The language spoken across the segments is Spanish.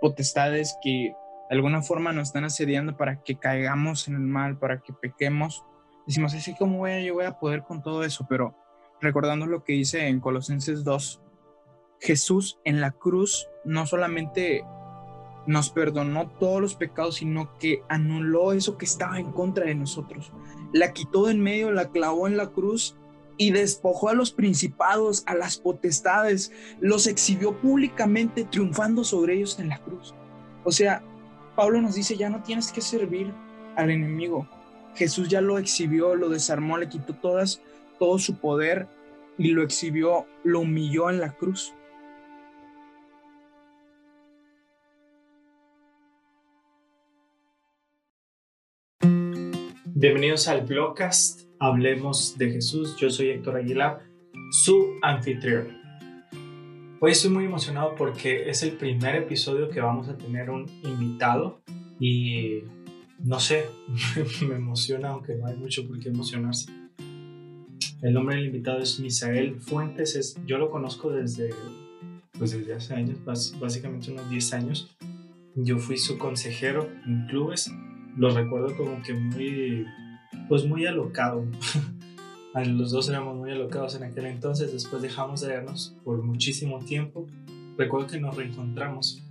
potestades que de alguna forma nos están asediando para que caigamos en el mal, para que pequemos. Decimos, así como voy a, yo voy a poder con todo eso, pero recordando lo que dice en Colosenses 2, Jesús en la cruz no solamente nos perdonó todos los pecados, sino que anuló eso que estaba en contra de nosotros. La quitó de en medio, la clavó en la cruz y despojó a los principados, a las potestades, los exhibió públicamente triunfando sobre ellos en la cruz. O sea, Pablo nos dice, ya no tienes que servir al enemigo. Jesús ya lo exhibió, lo desarmó, le quitó todas, todo su poder y lo exhibió, lo humilló en la cruz. Bienvenidos al Blogcast, hablemos de Jesús. Yo soy Héctor Aguilar, su anfitrión. Hoy estoy muy emocionado porque es el primer episodio que vamos a tener un invitado y no sé, me emociona aunque no hay mucho por qué emocionarse. El nombre del invitado es Misael Fuentes, es, yo lo conozco desde, pues desde hace años, básicamente unos 10 años. Yo fui su consejero en clubes lo recuerdo como que muy, pues muy alocado. Los dos éramos muy alocados en aquel entonces, después dejamos de vernos por muchísimo tiempo. Recuerdo que nos reencontramos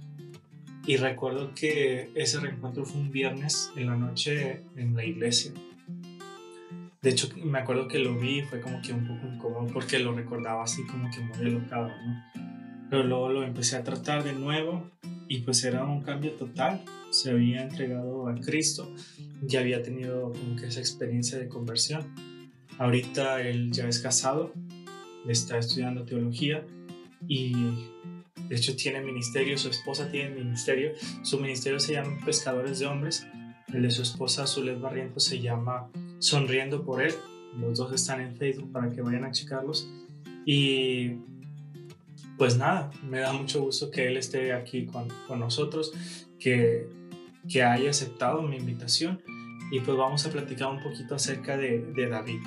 y recuerdo que ese reencuentro fue un viernes en la noche en la iglesia. De hecho, me acuerdo que lo vi y fue como que un poco incómodo porque lo recordaba así como que muy alocado, ¿no? Pero luego lo empecé a tratar de nuevo y pues era un cambio total. Se había entregado a Cristo, ya había tenido como que esa experiencia de conversión. Ahorita él ya es casado, está estudiando teología y de hecho tiene ministerio, su esposa tiene ministerio, su ministerio se llama Pescadores de Hombres, el de su esposa Zulet Barrientos se llama Sonriendo por él, los dos están en Facebook para que vayan a checarlos. Y pues nada, me da mucho gusto que él esté aquí con, con nosotros, que que haya aceptado mi invitación y pues vamos a platicar un poquito acerca de, de David.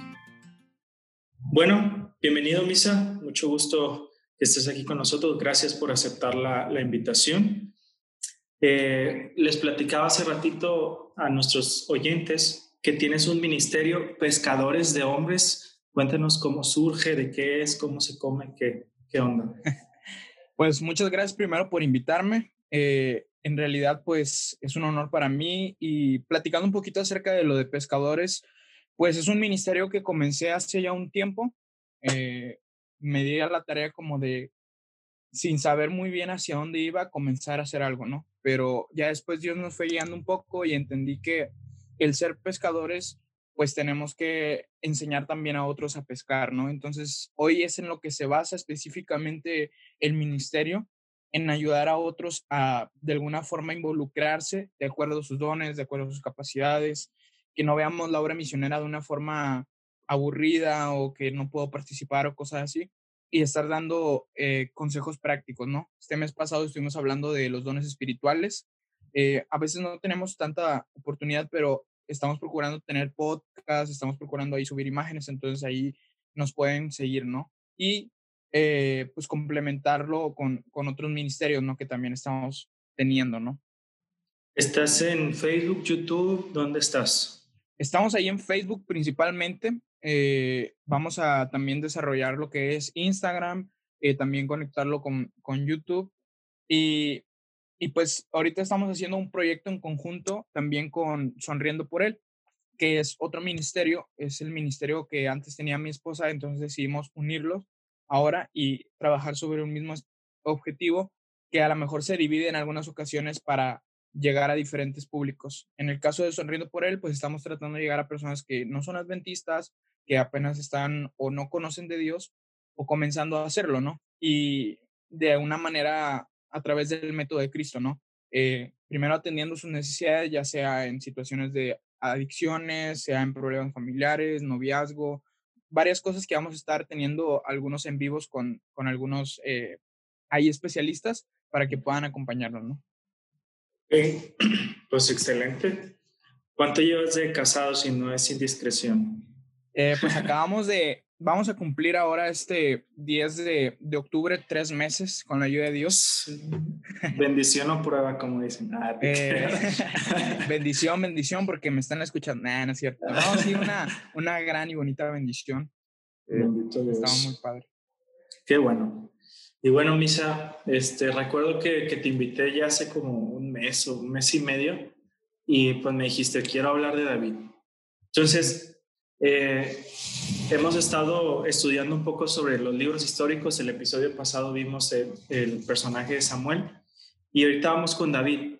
Bueno, bienvenido Misa, mucho gusto que estés aquí con nosotros, gracias por aceptar la, la invitación. Eh, les platicaba hace ratito a nuestros oyentes que tienes un ministerio, Pescadores de Hombres. Cuéntanos cómo surge, de qué es, cómo se come, qué, qué onda. Pues muchas gracias primero por invitarme. Eh, en realidad, pues es un honor para mí y platicando un poquito acerca de lo de pescadores, pues es un ministerio que comencé hace ya un tiempo. Eh, me di a la tarea como de, sin saber muy bien hacia dónde iba, comenzar a hacer algo, ¿no? Pero ya después Dios nos fue guiando un poco y entendí que el ser pescadores, pues tenemos que enseñar también a otros a pescar, ¿no? Entonces, hoy es en lo que se basa específicamente el ministerio en ayudar a otros a de alguna forma involucrarse de acuerdo a sus dones, de acuerdo a sus capacidades, que no veamos la obra misionera de una forma aburrida o que no puedo participar o cosas así, y estar dando eh, consejos prácticos, ¿no? Este mes pasado estuvimos hablando de los dones espirituales. Eh, a veces no tenemos tanta oportunidad, pero estamos procurando tener podcasts, estamos procurando ahí subir imágenes, entonces ahí nos pueden seguir, ¿no? Y eh, pues complementarlo con, con otros ministerios, ¿no? Que también estamos teniendo, ¿no? ¿Estás en Facebook, YouTube? ¿Dónde estás? Estamos ahí en Facebook principalmente. Eh, vamos a también desarrollar lo que es Instagram, eh, también conectarlo con, con YouTube. Y, y pues ahorita estamos haciendo un proyecto en conjunto también con Sonriendo por Él, que es otro ministerio, es el ministerio que antes tenía mi esposa, entonces decidimos unirlos ahora y trabajar sobre un mismo objetivo que a lo mejor se divide en algunas ocasiones para llegar a diferentes públicos. En el caso de Sonriendo por Él, pues estamos tratando de llegar a personas que no son adventistas, que apenas están o no conocen de Dios o comenzando a hacerlo, ¿no? Y de una manera a través del método de Cristo, ¿no? Eh, primero atendiendo sus necesidades, ya sea en situaciones de adicciones, sea en problemas familiares, noviazgo, varias cosas que vamos a estar teniendo algunos en vivos con, con algunos eh, hay especialistas para que puedan acompañarnos, ¿no? Pues excelente. ¿Cuánto llevas de casado si no es indiscreción? Eh, pues acabamos de, vamos a cumplir ahora este 10 de, de, octubre tres meses con la ayuda de Dios. Bendición o prueba, como dicen. Ah, eh, bendición, bendición, porque me están escuchando. Nah, no es cierto. No, sí, una, una gran y bonita bendición. Eh, Bendito Dios. Estaba muy padre. Qué bueno. Y bueno, Misa, este, recuerdo que, que te invité ya hace como un mes o un mes y medio y pues me dijiste, quiero hablar de David. Entonces, eh, hemos estado estudiando un poco sobre los libros históricos. El episodio pasado vimos el, personaje de Samuel y ahorita vamos con David.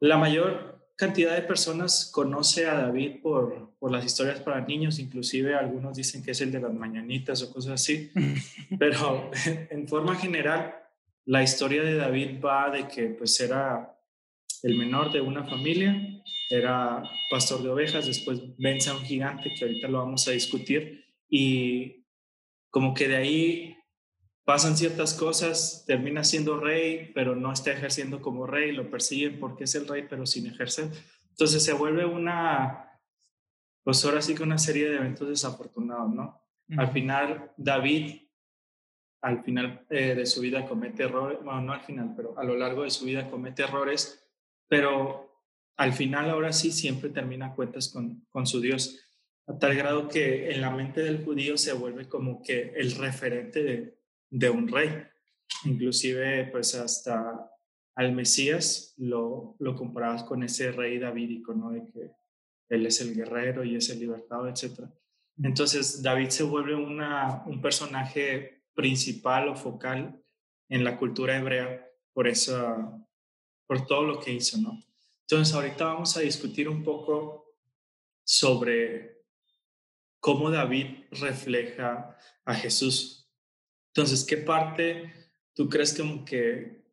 La mayor cantidad de personas conoce a David por, por las historias para niños, inclusive algunos dicen que es el de las mañanitas o cosas así, pero en forma general la historia de David va de que pues era el menor de una familia, era pastor de ovejas, después vence a un gigante que ahorita lo vamos a discutir y como que de ahí pasan ciertas cosas, termina siendo rey, pero no está ejerciendo como rey, lo persiguen porque es el rey, pero sin ejercer. Entonces se vuelve una, pues ahora sí que una serie de eventos desafortunados, ¿no? Al final, David, al final eh, de su vida comete errores, bueno, no al final, pero a lo largo de su vida comete errores pero al final ahora sí siempre termina cuentas con, con su Dios, a tal grado que en la mente del judío se vuelve como que el referente de, de un rey. Inclusive pues hasta al Mesías lo, lo comparabas con ese rey davídico, ¿no? De que él es el guerrero y es el libertado, etc. Entonces David se vuelve una, un personaje principal o focal en la cultura hebrea por esa, por todo lo que hizo, ¿no? Entonces, ahorita vamos a discutir un poco sobre cómo David refleja a Jesús. Entonces, ¿qué parte tú crees como que,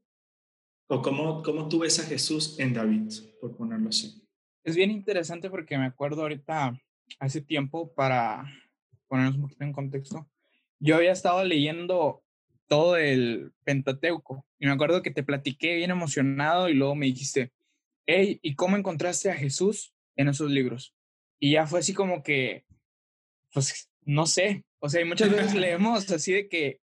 o cómo, cómo tú ves a Jesús en David, por ponerlo así? Es bien interesante porque me acuerdo ahorita, hace tiempo, para ponernos un poquito en contexto, yo había estado leyendo todo el Pentateuco. Y me acuerdo que te platiqué bien emocionado y luego me dijiste, hey, ¿y cómo encontraste a Jesús en esos libros? Y ya fue así como que, pues, no sé. O sea, muchas veces leemos así de que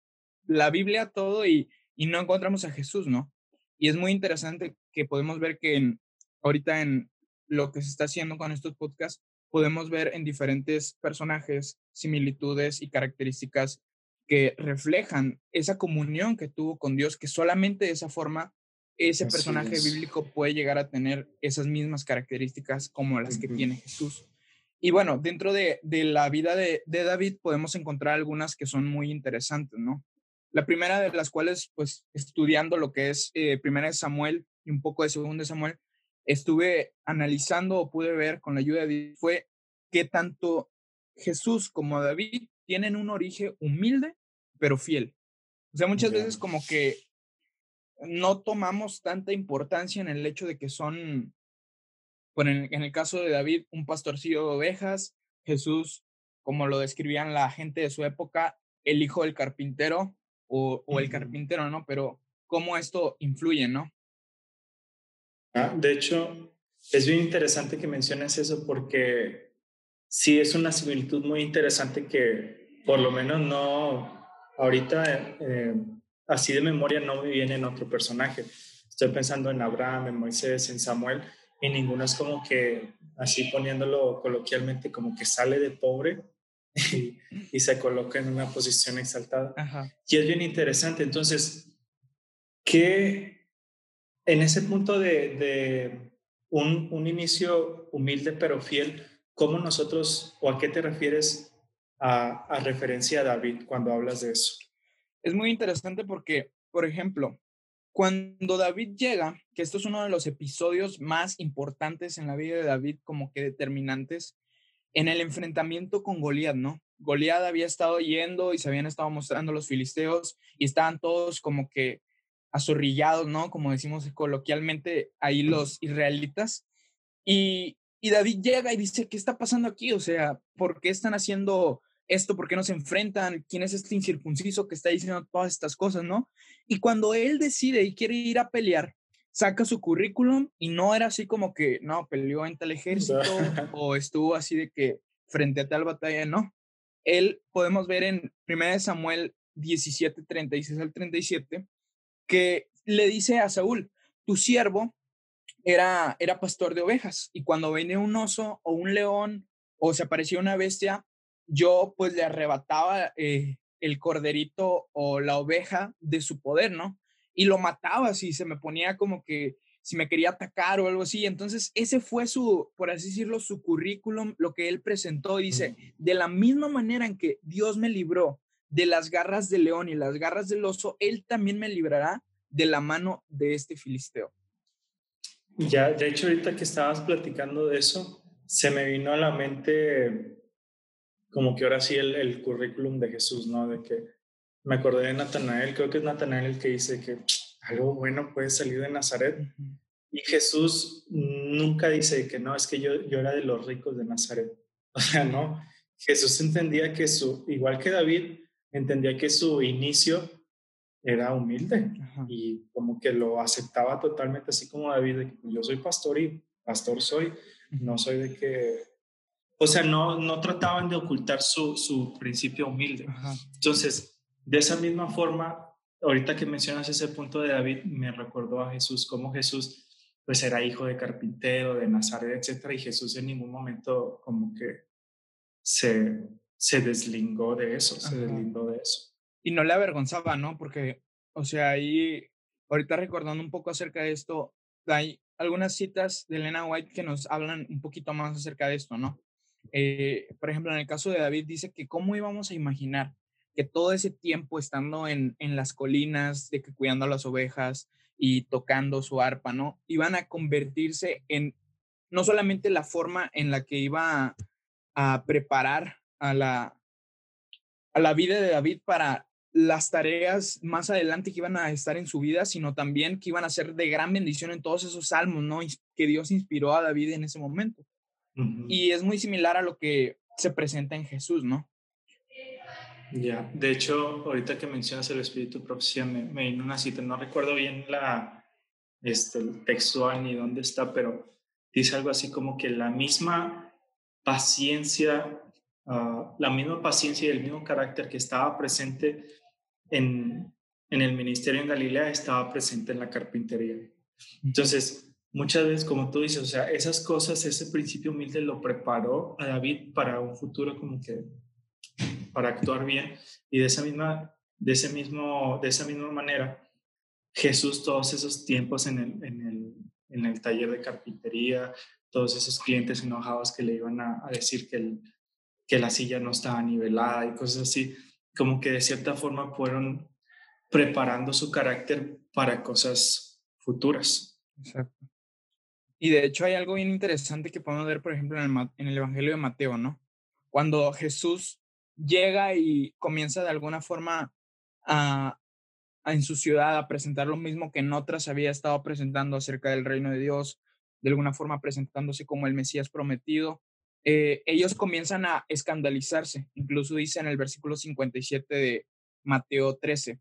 la Biblia todo y, y no encontramos a Jesús, ¿no? Y es muy interesante que podemos ver que en, ahorita en lo que se está haciendo con estos podcasts, podemos ver en diferentes personajes similitudes y características que reflejan esa comunión que tuvo con Dios, que solamente de esa forma ese personaje bíblico puede llegar a tener esas mismas características como las que tiene Jesús. Y bueno, dentro de, la vida de, David podemos encontrar algunas que son muy interesantes, ¿no? La primera de las cuales, pues, estudiando lo que es eh, Primera de Samuel y un poco de Segunda de Samuel, estuve analizando o pude ver con la ayuda de Dios fue que tanto Jesús como David tienen un origen humilde, pero fiel. O sea, muchas veces como que no tomamos tanta importancia en el hecho de que son, bueno, en, el caso de David, un pastorcillo de ovejas, Jesús, como lo describían la gente de su época, el hijo del carpintero o, o el carpintero, ¿no? Pero cómo esto influye, ¿no? Ah, de hecho, es bien interesante que menciones eso porque sí es una similitud muy interesante que por lo menos no, ahorita eh, así de memoria no me viene en otro personaje. Estoy pensando en Abraham, en Moisés, en Samuel, y ninguno es como que, así poniéndolo coloquialmente, como que sale de pobre y, se coloca en una posición exaltada. Y es bien interesante. Entonces, ¿qué en ese punto de, de un, un inicio humilde pero fiel, ¿Cómo nosotros, o a qué te refieres a, referencia a David cuando hablas de eso? Es muy interesante porque, por ejemplo, cuando David llega, que esto es uno de los episodios más importantes en la vida de David, como que determinantes, en el enfrentamiento con Goliat, ¿no? Goliat había estado yendo y se habían estado mostrando los filisteos y estaban todos como que azorrillados, ¿no? Como decimos coloquialmente ahí los israelitas. Y, y David llega y dice, ¿qué está pasando aquí? O sea, ¿por qué están haciendo esto? ¿Por qué no se enfrentan? ¿Quién es este incircunciso que está diciendo todas estas cosas, no? Y cuando él decide y quiere ir a pelear, saca su currículum y no era así como que, no, peleó en tal ejército o estuvo así de que frente a tal batalla, no. él podemos ver en 1 Samuel 17, 36 al 37, que le dice a Saúl, tu siervo era, era pastor de ovejas y cuando venía un oso o un león o se aparecía una bestia, yo pues le arrebataba eh, el corderito o la oveja de su poder, ¿no? Y lo mataba si se me ponía como que si me quería atacar o algo así. Entonces, ese fue su, por así decirlo, su currículum, lo que él presentó. Dice, de la misma manera en que Dios me libró de las garras del león y las garras del oso, él también me librará de la mano de este filisteo. Ya, de hecho, ahorita que estabas platicando de eso, se me vino a la mente como que ahora sí el, el currículum de Jesús, ¿no? De que me acordé de Natanael, creo que es Natanael el que dice que algo bueno puede salir de Nazaret. Y Jesús nunca dice que no, es que yo, yo era de los ricos de Nazaret. O sea, no. Jesús entendía que su, igual que David, entendía que su inicio era humilde y como que lo aceptaba totalmente, así como David, de que pues, yo soy pastor y pastor soy, no soy de que, o sea, no, no trataban de ocultar su, su principio humilde. Entonces, de esa misma forma, ahorita que mencionas ese punto de David, me recordó a Jesús, como Jesús pues era hijo de carpintero, de Nazaret, etcétera, y Jesús en ningún momento como que se, se deslingó de eso, se deslindó de eso. Y no le avergonzaba, ¿no? Porque, o sea, ahí, ahorita recordando un poco acerca de esto, hay algunas citas de Elena White que nos hablan un poquito más acerca de esto, ¿no? Eh, por ejemplo, en el caso de David dice que cómo íbamos a imaginar que todo ese tiempo estando en, en las colinas, de que cuidando a las ovejas y tocando su arpa, ¿no? Iban a convertirse en no solamente la forma en la que iba a, preparar a la, a la vida de David para las tareas más adelante que iban a estar en su vida, sino también que iban a ser de gran bendición en todos esos salmos, ¿no? Que Dios inspiró a David en ese momento. Y es muy similar a lo que se presenta en Jesús, ¿no? Ya, de hecho, ahorita que mencionas el Espíritu Profecía, me, me vino una cita, no recuerdo bien la, este, el textual ni dónde está, pero dice algo así como que la misma paciencia, ah, la misma paciencia y el mismo carácter que estaba presente en, en el ministerio en Galilea estaba presente en la carpintería. Entonces, muchas veces, como tú dices, o sea, esas cosas, ese principio humilde lo preparó a David para un futuro como que para actuar bien. Y de esa misma, de ese mismo, de esa misma manera, Jesús todos esos tiempos en el, en el, en el taller de carpintería, todos esos clientes enojados que le iban a, decir que, el, que la silla no estaba nivelada y cosas así, como que de cierta forma fueron preparando su carácter para cosas futuras. Exacto. Y de hecho hay algo bien interesante que podemos ver, por ejemplo, en el, en el Evangelio de Mateo, ¿no? Cuando Jesús llega y comienza de alguna forma a, en su ciudad a presentar lo mismo que en otras había estado presentando acerca del reino de Dios, de alguna forma presentándose como el Mesías prometido, eh, ellos comienzan a escandalizarse. Incluso dice en el versículo 57 de Mateo 13,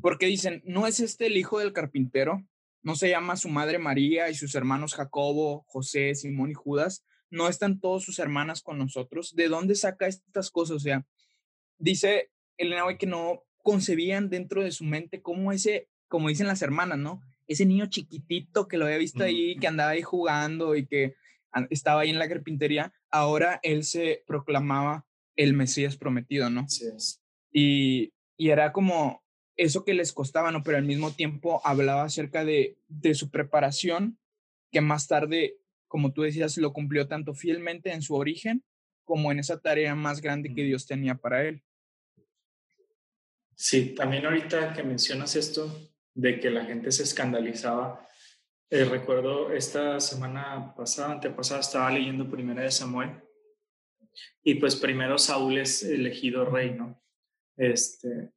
porque dicen, ¿no es este el hijo del carpintero? ¿No se llama su madre María y sus hermanos Jacobo, José, Simón y Judas? no están todas sus hermanas con nosotros. ¿De dónde saca estas cosas? O sea, dice Elena hoy que no concebían dentro de su mente cómo ese, como dicen las hermanas, ¿no? Ese niño chiquitito que lo había visto ahí, que andaba ahí jugando y que estaba ahí en la carpintería, ahora él se proclamaba el Mesías prometido, ¿no? Sí. Y, y era como eso que les costaba, ¿no? Pero al mismo tiempo hablaba acerca de, de su preparación, que más tarde como tú decías, lo cumplió tanto fielmente en su origen como en esa tarea más grande que Dios tenía para él. Sí, también ahorita que mencionas esto de que la gente se escandalizaba, eh, recuerdo esta semana pasada, antepasada, estaba leyendo Primera de Samuel y pues primero Saúl es elegido rey, ¿no? Este,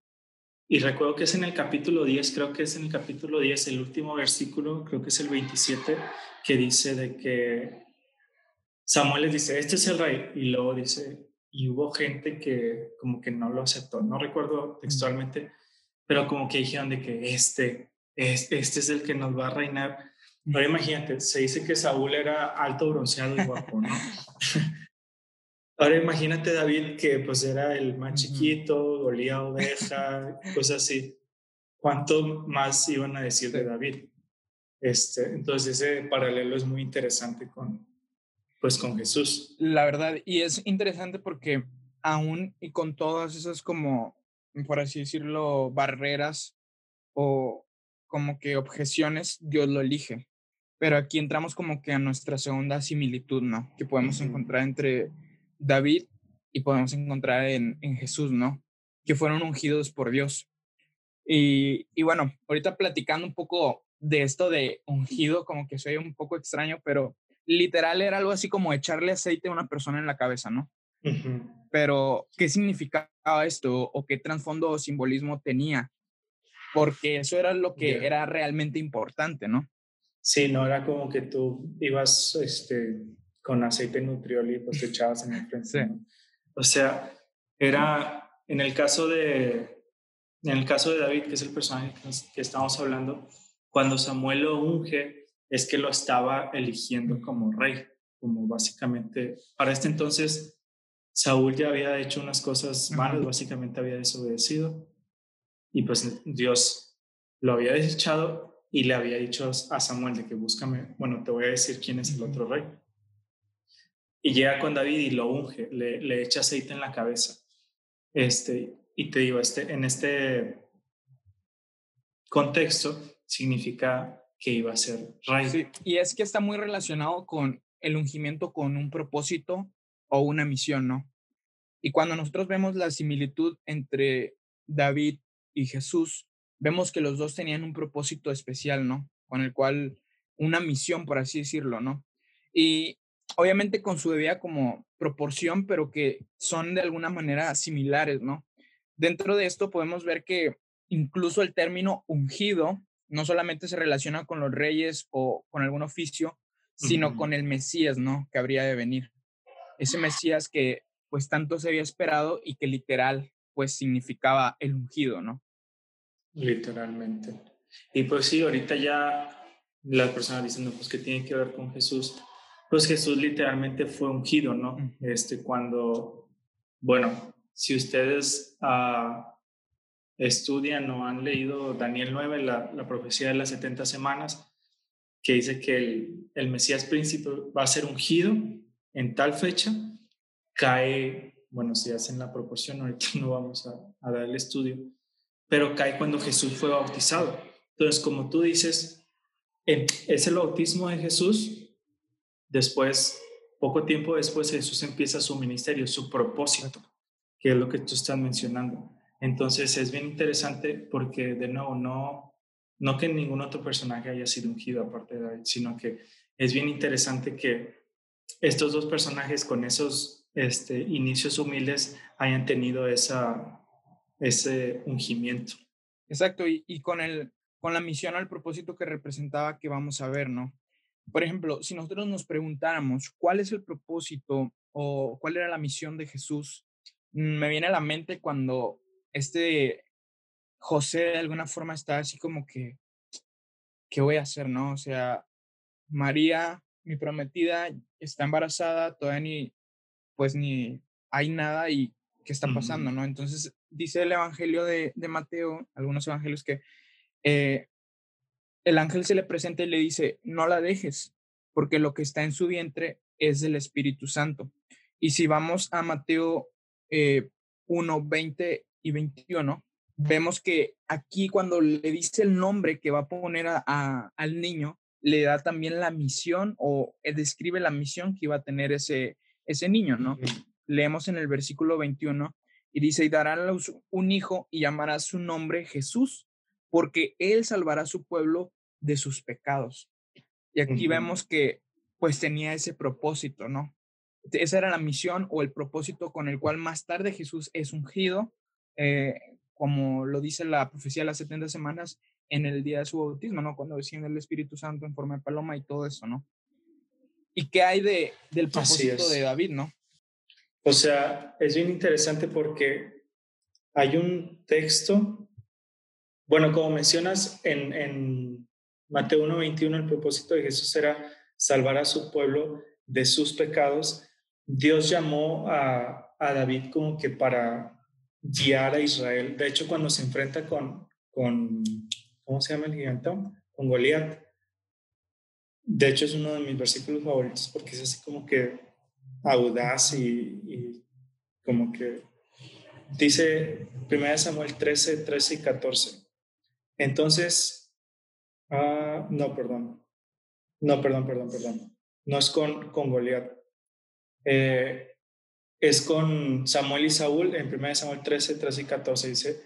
y recuerdo que es en el capítulo 10, creo que es en el capítulo 10, el último versículo, creo que es el 27, que dice de que Samuel les dice, este es el rey, y luego dice, y hubo gente que como que no lo aceptó, no recuerdo textualmente, pero como que dijeron de que este, este, este es el que nos va a reinar. Pero imagínate, se dice que Saúl era alto, bronceado y guapo, ¿no? Ahora imagínate David que pues era el más chiquito, olía oveja, cosas así. ¿Cuánto más iban a decir de David? Este, entonces ese paralelo es muy interesante con, pues con Jesús. La verdad, y es interesante porque aún y con todas esas como, por así decirlo, barreras o como que objeciones, Dios lo elige. Pero aquí entramos como que a nuestra segunda similitud, ¿no? Que podemos encontrar entre David y podemos encontrar en, en, Jesús, ¿no? Que fueron ungidos por Dios. Y, y bueno, ahorita platicando un poco de esto de ungido, como que soy un poco extraño, pero literal era algo así como echarle aceite a una persona en la cabeza, ¿no? Pero, ¿qué significaba esto o qué trasfondo o simbolismo tenía? Porque eso era lo que era realmente importante, ¿no? Sí, no era como que tú ibas este, con aceite nutrioli y pues te echabas en el frente. O sea, era en el caso de en el caso de David, que es el personaje que estamos hablando, cuando Samuel lo unge, es que lo estaba eligiendo como rey, como básicamente, para este entonces Saúl ya había hecho unas cosas malas, básicamente había desobedecido, y pues Dios lo había desechado y le había dicho a Samuel de que búscame, bueno, te voy a decir quién es el otro rey. Y llega con David y lo unge, le, le echa aceite en la cabeza. Este, y te digo, este, en este contexto significa que iba a ser rey. y es que está muy relacionado con el ungimiento con un propósito o una misión, ¿no? Y cuando nosotros vemos la similitud entre David y Jesús, vemos que los dos tenían un propósito especial, ¿no? Con el cual, una misión, por así decirlo, ¿no? Y obviamente con su debida como proporción, pero que son de alguna manera similares, ¿no? Dentro de esto podemos ver que incluso el término ungido no solamente se relaciona con los reyes o con algún oficio, sino con el Mesías, ¿no? Que habría de venir. Ese Mesías que pues tanto se había esperado y que literal pues significaba el ungido, ¿no? Literalmente. Y pues sí, ahorita ya las personas dicen, pues que tiene que ver con Jesús. Pues Jesús literalmente fue ungido, ¿no? Este, cuando, bueno, si ustedes uh, estudian o han leído Daniel 9, la, la profecía de las 70 semanas, que dice que el, el Mesías príncipe va a ser ungido en tal fecha, cae, bueno, si hacen la proporción, ahorita no vamos a, a dar el estudio, pero cae cuando Jesús fue bautizado. Entonces, como tú dices, es el bautismo de Jesús, después, poco tiempo después, Jesús empieza su ministerio, su propósito, que es lo que tú estás mencionando. Entonces es bien interesante porque, de nuevo, no, no que ningún otro personaje haya sido ungido aparte de David, sino que es bien interesante que estos dos personajes con esos este, inicios humildes hayan tenido esa, ese ungimiento. Exacto, y, y con, el, con la misión al propósito que representaba que vamos a ver, ¿no? Por ejemplo, si nosotros nos preguntáramos cuál es el propósito o cuál era la misión de Jesús, me viene a la mente cuando este José de alguna forma está así como que, ¿qué voy a hacer, no? O sea, María, mi prometida, está embarazada, todavía ni, pues ni hay nada y qué está pasando, ¿no? Entonces dice el Evangelio de, de Mateo, algunos evangelios que eh, el ángel se le presenta y le dice, no la dejes, porque lo que está en su vientre es del Espíritu Santo. Y si vamos a Mateo eh, 1, 20 y 21, vemos que aquí cuando le dice el nombre que va a poner a, al niño, le da también la misión o eh, describe la misión que iba a tener ese, ese niño, ¿no? Leemos en el versículo 21 y dice, y dará un hijo y llamará su nombre Jesús, porque él salvará a su pueblo de sus pecados. Y aquí vemos que pues tenía ese propósito, ¿no? Esa era la misión o el propósito con el cual más tarde Jesús es ungido eh, como lo dice la profecía de las 70 semanas, en el día de su bautismo, ¿no? Cuando desciende el Espíritu Santo en forma de paloma y todo eso, ¿no? ¿Y qué hay de, del propósito de David, no? O sea, es bien interesante porque hay un texto, bueno, como mencionas en, en Mateo 1.21, el propósito de Jesús era salvar a su pueblo de sus pecados. Dios llamó a, a David como que para guiar a Israel. De hecho, cuando se enfrenta con, con ¿cómo se llama el gigante? Con Goliat. De hecho, es uno de mis versículos favoritos porque es así como que audaz y, como que dice 1 Samuel 13, 13 y 14. Entonces, ah, no, perdón. No, perdón, perdón, perdón. No es con, con Goliat. Eh, es con Samuel y Saúl en 1 Samuel 13, 13 y 14. Dice,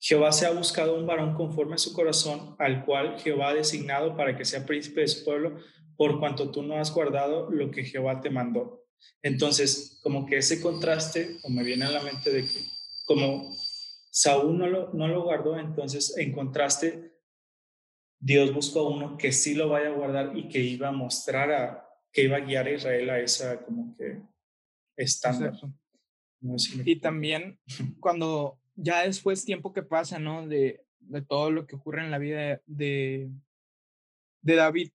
Jehová se ha buscado un varón conforme a su corazón, al cual Jehová ha designado para que sea príncipe de su pueblo, por cuanto tú no has guardado lo que Jehová te mandó. Entonces, como que ese contraste, o me viene a la mente de que como Saúl no lo, no lo guardó, entonces en contraste, Dios buscó a uno que sí lo vaya a guardar y que iba a mostrar a, que iba a guiar a Israel a esa como que estándar. y también cuando ya después tiempo que pasa, ¿no? De, de todo lo que ocurre en la vida de, de David,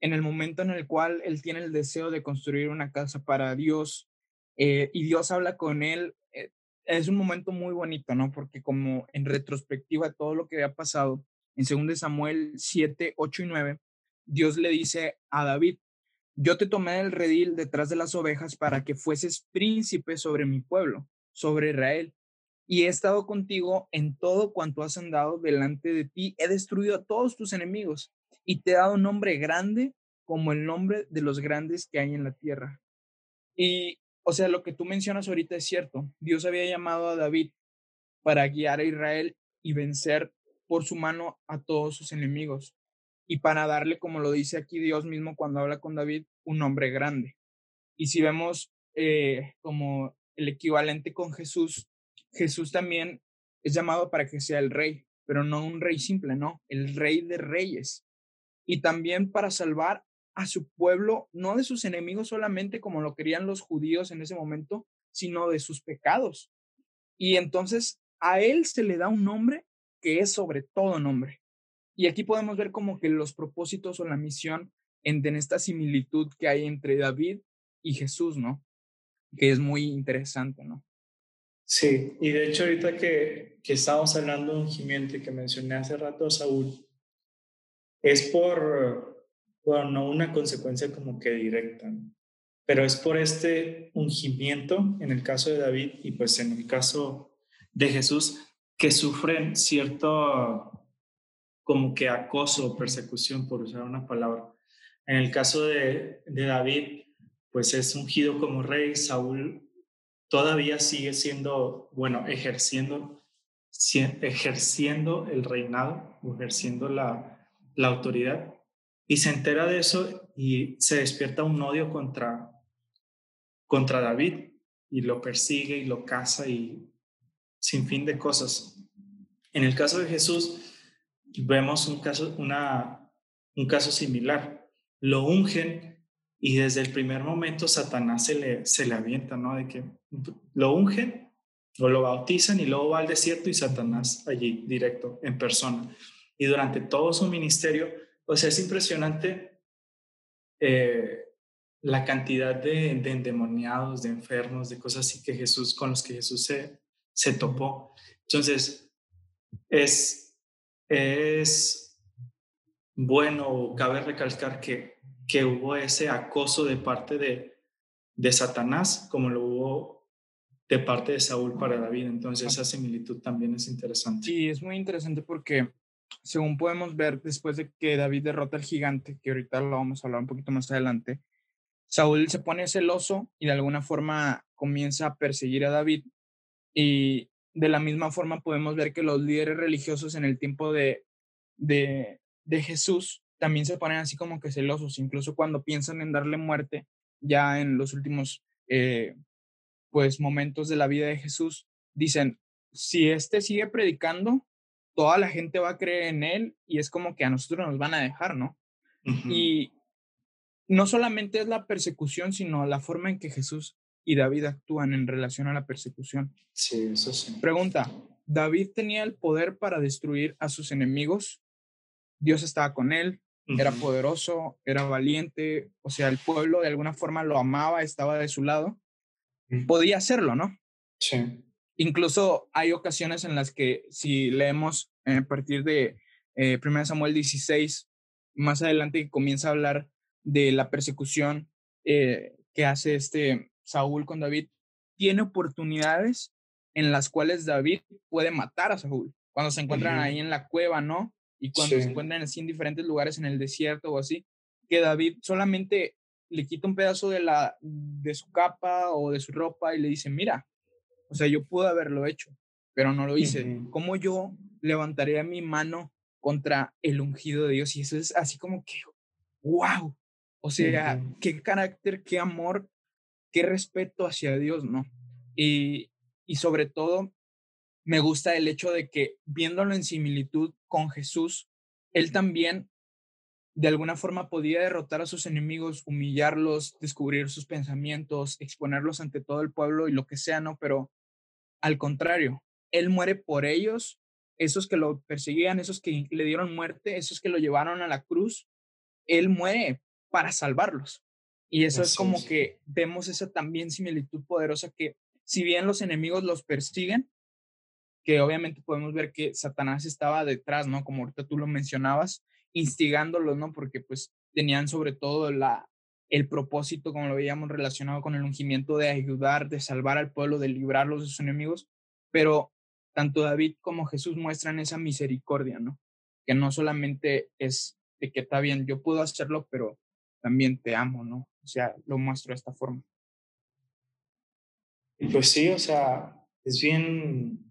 en el momento en el cual él tiene el deseo de construir una casa para Dios eh, y Dios habla con él, eh, es un momento muy bonito, ¿no? Porque como en retrospectiva todo lo que había pasado, en 2 Samuel 7, 8 y 9, Dios le dice a David, yo te tomé del redil detrás de las ovejas para que fueses príncipe sobre mi pueblo, sobre Israel y he estado contigo en todo cuanto has andado delante de ti. He destruido a todos tus enemigos y te he dado un nombre grande como el nombre de los grandes que hay en la tierra. Y, o sea, lo que tú mencionas ahorita es cierto. Dios había llamado a David para guiar a Israel y vencer por su mano a todos sus enemigos. Y para darle, como lo dice aquí Dios mismo cuando habla con David, un nombre grande. Y si vemos eh, como el equivalente con Jesús, Jesús también es llamado para que sea el rey, pero no un rey simple, no, el rey de reyes. Y también para salvar a su pueblo, no de sus enemigos solamente como lo querían los judíos en ese momento, sino de sus pecados. Y entonces a él se le da un nombre que es sobre todo nombre. Y aquí podemos ver como que los propósitos o la misión en, esta similitud que hay entre David y Jesús, ¿no? Que es muy interesante, ¿no? Sí, y de hecho ahorita que, que estábamos hablando de ungimiento y que mencioné hace rato a Saúl, es por, bueno, no una consecuencia como que directa, pero es por este ungimiento en el caso de David y pues en el caso de Jesús que sufren cierto como que acoso o persecución, por usar una palabra. En el caso de, de David, pues es ungido como rey, Saúl todavía sigue siendo, bueno, ejerciendo, ejerciendo el reinado, ejerciendo la, la autoridad, y se entera de eso y se despierta un odio contra, contra David y lo persigue y lo caza y sin fin de cosas. En el caso de Jesús vemos un caso, una, un caso similar. Lo ungen y desde el primer momento Satanás se le, se le avienta, ¿no? De que lo ungen o lo bautizan y luego va al desierto y Satanás allí directo, en persona. Y durante todo su ministerio, o sea, es impresionante eh, la cantidad de, endemoniados, de enfermos, de cosas así que Jesús, con los que Jesús se, se topó. Entonces, es, es bueno, cabe recalcar que que hubo ese acoso de parte de, de Satanás, como lo hubo de parte de Saúl para David. Entonces esa similitud también es interesante. Sí, es muy interesante porque según podemos ver, después de que David derrota al gigante, que ahorita lo vamos a hablar un poquito más adelante, Saúl se pone celoso y de alguna forma comienza a perseguir a David. Y de la misma forma podemos ver que los líderes religiosos en el tiempo de, de, de Jesús también se ponen así como que celosos, incluso cuando piensan en darle muerte, ya en los últimos eh, pues momentos de la vida de Jesús, dicen, si este sigue predicando, toda la gente va a creer en él y es como que a nosotros nos van a dejar, ¿no? Y no solamente es la persecución, sino la forma en que Jesús y David actúan en relación a la persecución. Sí, eso sí. Pregunta, ¿David tenía el poder para destruir a sus enemigos? Dios estaba con él, era poderoso, era valiente, o sea, el pueblo de alguna forma lo amaba, estaba de su lado. podía hacerlo, ¿no? Sí. Incluso hay ocasiones en las que si leemos eh, a partir de eh, 1 Samuel 16, más adelante comienza a hablar de la persecución eh, que hace este Saúl con David, tiene oportunidades en las cuales David puede matar a Saúl. Cuando se encuentran ahí en la cueva, ¿no? Y cuando se encuentran así en diferentes lugares en el desierto o así, que David solamente le quita un pedazo de, la, de su capa o de su ropa y le dice, mira, o sea, yo pude haberlo hecho, pero no lo hice. ¿Cómo yo levantaría mi mano contra el ungido de Dios? Y eso es así como que, wow. O sea, qué carácter, qué amor, qué respeto hacia Dios, ¿no? Y, y sobre todo, me gusta el hecho de que viéndolo en similitud con Jesús, él también de alguna forma podía derrotar a sus enemigos, humillarlos, descubrir sus pensamientos, exponerlos ante todo el pueblo y lo que sea, ¿no? Pero al contrario, él muere por ellos, esos que lo perseguían, esos que le dieron muerte, esos que lo llevaron a la cruz, él muere para salvarlos. Y eso es como que vemos esa también similitud poderosa que si bien los enemigos los persiguen, que obviamente podemos ver que Satanás estaba detrás, ¿no? Como ahorita tú lo mencionabas, instigándolos, ¿no? Porque pues tenían sobre todo la, el propósito, como lo veíamos relacionado con el ungimiento, de ayudar, de salvar al pueblo, de librarlos de sus enemigos, pero tanto David como Jesús muestran esa misericordia, ¿no? Que no solamente es de que está bien, yo puedo hacerlo, pero también te amo, ¿no? O sea, lo muestro de esta forma. Pues sí, o sea, es bien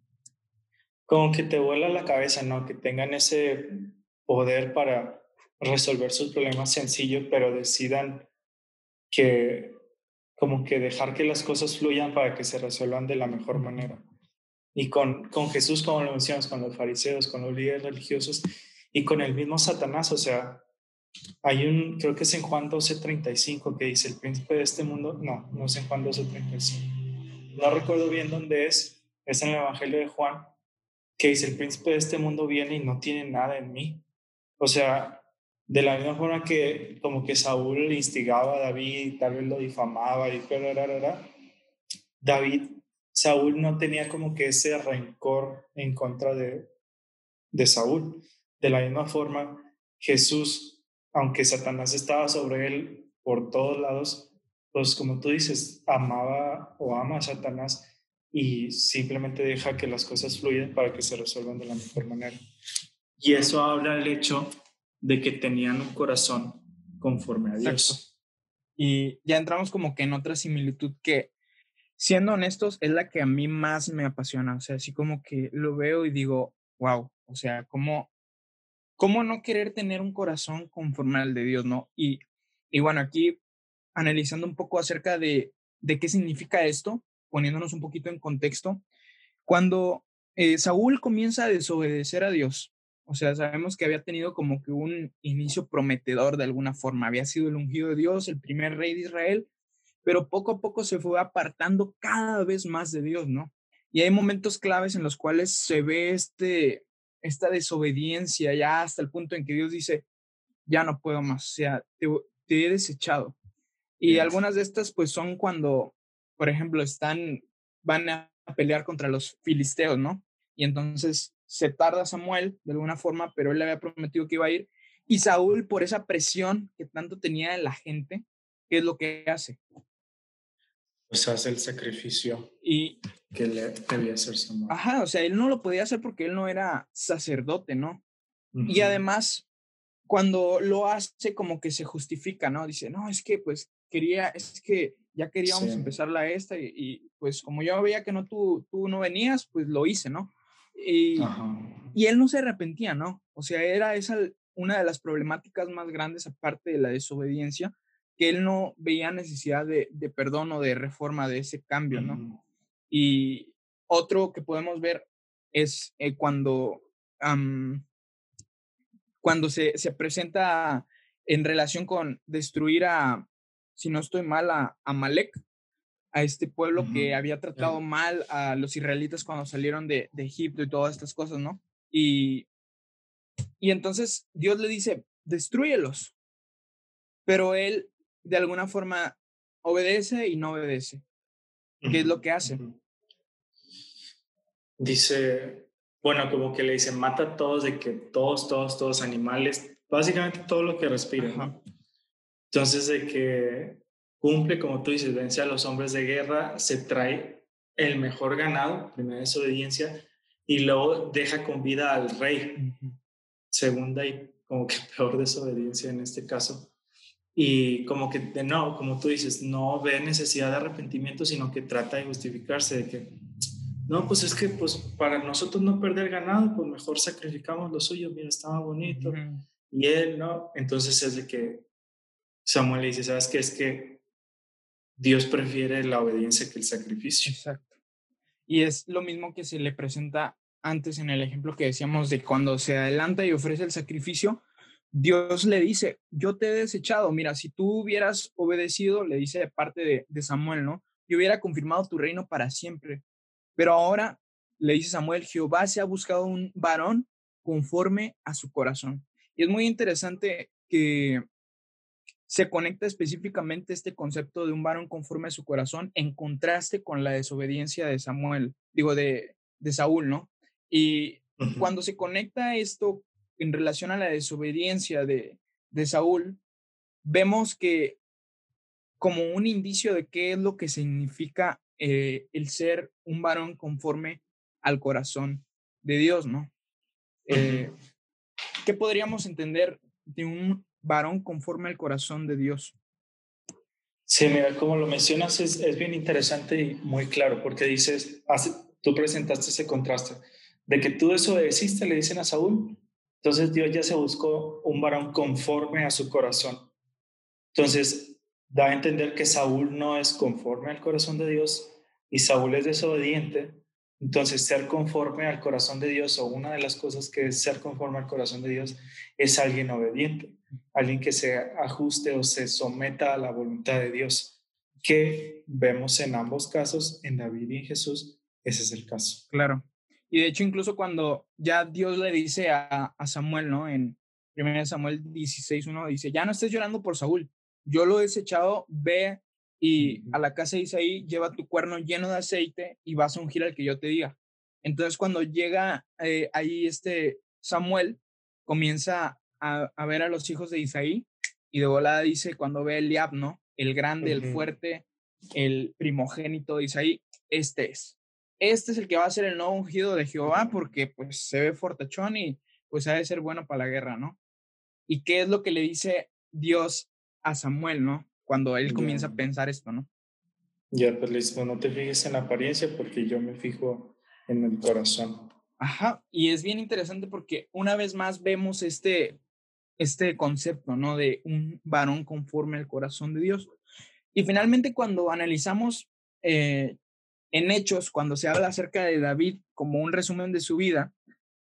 como que te vuela la cabeza, ¿no? Que tengan ese poder para resolver sus problemas sencillos, pero decidan que como que dejar que las cosas fluyan para que se resuelvan de la mejor manera. Y con, con Jesús, como lo mencionas, con los fariseos, con los líderes religiosos y con el mismo Satanás, o sea, hay un, creo que es en Juan 12:35 que dice, el príncipe de este mundo, no, no es en Juan 12:35, no recuerdo bien dónde es, es en el Evangelio de Juan, que dice, el príncipe de este mundo viene y no tiene nada en mí. O sea, de la misma forma que como que Saúl instigaba a David, tal vez lo difamaba y David, Saúl no tenía como que ese rencor en contra de, de Saúl. De la misma forma, Jesús, aunque Satanás estaba sobre él por todos lados, pues como tú dices, amaba o ama a Satanás y simplemente deja que las cosas fluyan para que se resuelvan de la mejor manera. Y eso habla del hecho de que tenían un corazón conforme a Dios. Y ya entramos como que en otra similitud que, siendo honestos, es la que a mí más me apasiona. O sea, así como que lo veo y digo, wow, o sea, ¿cómo, cómo no querer tener un corazón conforme al de Dios, no? Y, y bueno, aquí analizando un poco acerca de, de qué significa esto, poniéndonos un poquito en contexto, cuando eh, Saúl comienza a desobedecer a Dios, o sea, sabemos que había tenido como que un inicio prometedor de alguna forma. Había sido el ungido de Dios, el primer rey de Israel, pero poco a poco se fue apartando cada vez más de Dios, ¿no? Y hay momentos claves en los cuales se ve este, esta desobediencia ya hasta el punto en que Dios dice, ya no puedo más, o sea, te, te he desechado. Y algunas de estas pues son cuando, por ejemplo, están, van a pelear contra los filisteos, ¿no? Y entonces se tarda Samuel de alguna forma, pero él le había prometido que iba a ir. Y Saúl, por esa presión que tanto tenía de la gente, ¿qué es lo que hace? Pues hace el sacrificio y que le debía hacer Samuel. Ajá, o sea, él no lo podía hacer porque él no era sacerdote, ¿no? Y además, cuando lo hace, como que se justifica, ¿no? Dice, no, es que pues quería, es que ya queríamos empezar la esta y, pues como yo veía que no tú, tú no venías, pues lo hice, ¿no? Y, y él no se arrepentía, ¿no? O sea, era esa una de las problemáticas más grandes, aparte de la desobediencia, que él no veía necesidad de, de perdón o de reforma de ese cambio, ¿no? Y otro que podemos ver es eh, cuando, cuando se, se, presenta en relación con destruir a, si no estoy mal, a, a Malek, a este pueblo que había tratado mal a los israelitas cuando salieron de, de, Egipto y todas estas cosas, ¿no? Y, y entonces Dios le dice, destruyelos. Pero él de alguna forma obedece y no obedece. ¿Qué es lo que hace? Dice, bueno, como que le dicen, mata a todos, de que todos, todos, todos animales, básicamente todo lo que respira. Entonces, de que cumple, como tú dices, vence a los hombres de guerra, se trae el mejor ganado, primera desobediencia, y luego deja con vida al rey. Segunda y como que peor desobediencia en este caso. Y como que, de no, como tú dices, no ve necesidad de arrepentimiento, sino que trata de justificarse de que, no, pues es que pues para nosotros no perder ganado, pues mejor sacrificamos lo suyo, mira, estaba bonito. Y él, ¿no? Entonces es de que Samuel le dice, ¿sabes qué? Es que Dios prefiere la obediencia que el sacrificio. Exacto. Y es lo mismo que se le presenta antes en el ejemplo que decíamos de cuando se adelanta y ofrece el sacrificio, Dios le dice, yo te he desechado, mira, si tú hubieras obedecido, le dice de parte de, Samuel, ¿no? Yo hubiera confirmado tu reino para siempre. Pero ahora, le dice Samuel, Jehová se ha buscado un varón conforme a su corazón. Y es muy interesante que se conecta específicamente este concepto de un varón conforme a su corazón en contraste con la desobediencia de Samuel, digo, de, de Saúl, ¿no? Y cuando se conecta esto en relación a la desobediencia de, de Saúl, vemos que como un indicio de qué es lo que significa eh, el ser un varón conforme al corazón de Dios, ¿no? Eh, ¿Qué podríamos entender de un varón conforme al corazón de Dios? Sí, mira, como lo mencionas, es, es bien interesante y muy claro, porque dices, tú presentaste ese contraste de que tú desobedeciste, le dicen a Saúl. Entonces Dios ya se buscó un varón conforme a su corazón. Entonces da a entender que Saúl no es conforme al corazón de Dios y Saúl es desobediente. Entonces ser conforme al corazón de Dios o una de las cosas que es ser conforme al corazón de Dios es alguien obediente, alguien que se ajuste o se someta a la voluntad de Dios, que vemos en ambos casos, en David y en Jesús, ese es el caso. Claro. Y de hecho, incluso cuando ya Dios le dice a, Samuel, ¿no? En 1 Samuel 16, 1, dice, ya no estés llorando por Saúl, yo lo he desechado, ve y a la casa de Isaí, lleva tu cuerno lleno de aceite y vas a ungir al que yo te diga. Entonces, cuando llega eh, ahí este Samuel, comienza a, a, ver a los hijos de Isaí y de volada dice, cuando ve a Eliab, ¿no? El grande, el fuerte, el primogénito de Isaí, este es este es el que va a ser el nuevo ungido de Jehová porque pues se ve fortachón y pues ha de ser bueno para la guerra, ¿no? ¿Y qué es lo que le dice Dios a Samuel, ¿no? Cuando él comienza a pensar esto, ¿no? Ya, pues le dice, no te fijes en la apariencia porque yo me fijo en el corazón. Ajá, y es bien interesante porque una vez más vemos este, este concepto, ¿no? De un varón conforme al corazón de Dios. Y finalmente cuando analizamos eh, en Hechos, cuando se habla acerca de David como un resumen de su vida,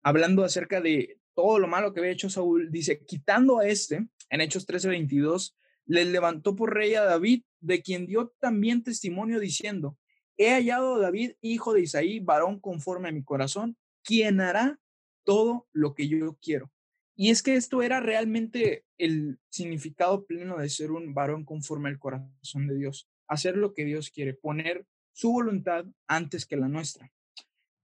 hablando acerca de todo lo malo que había hecho Saúl, dice, quitando a este, en Hechos 13:22, le levantó por rey a David, de quien dio también testimonio diciendo, he hallado a David, hijo de Isaí, varón conforme a mi corazón, quien hará todo lo que yo quiero. Y es que esto era realmente el significado pleno de ser un varón conforme al corazón de Dios, hacer lo que Dios quiere, poner su voluntad antes que la nuestra.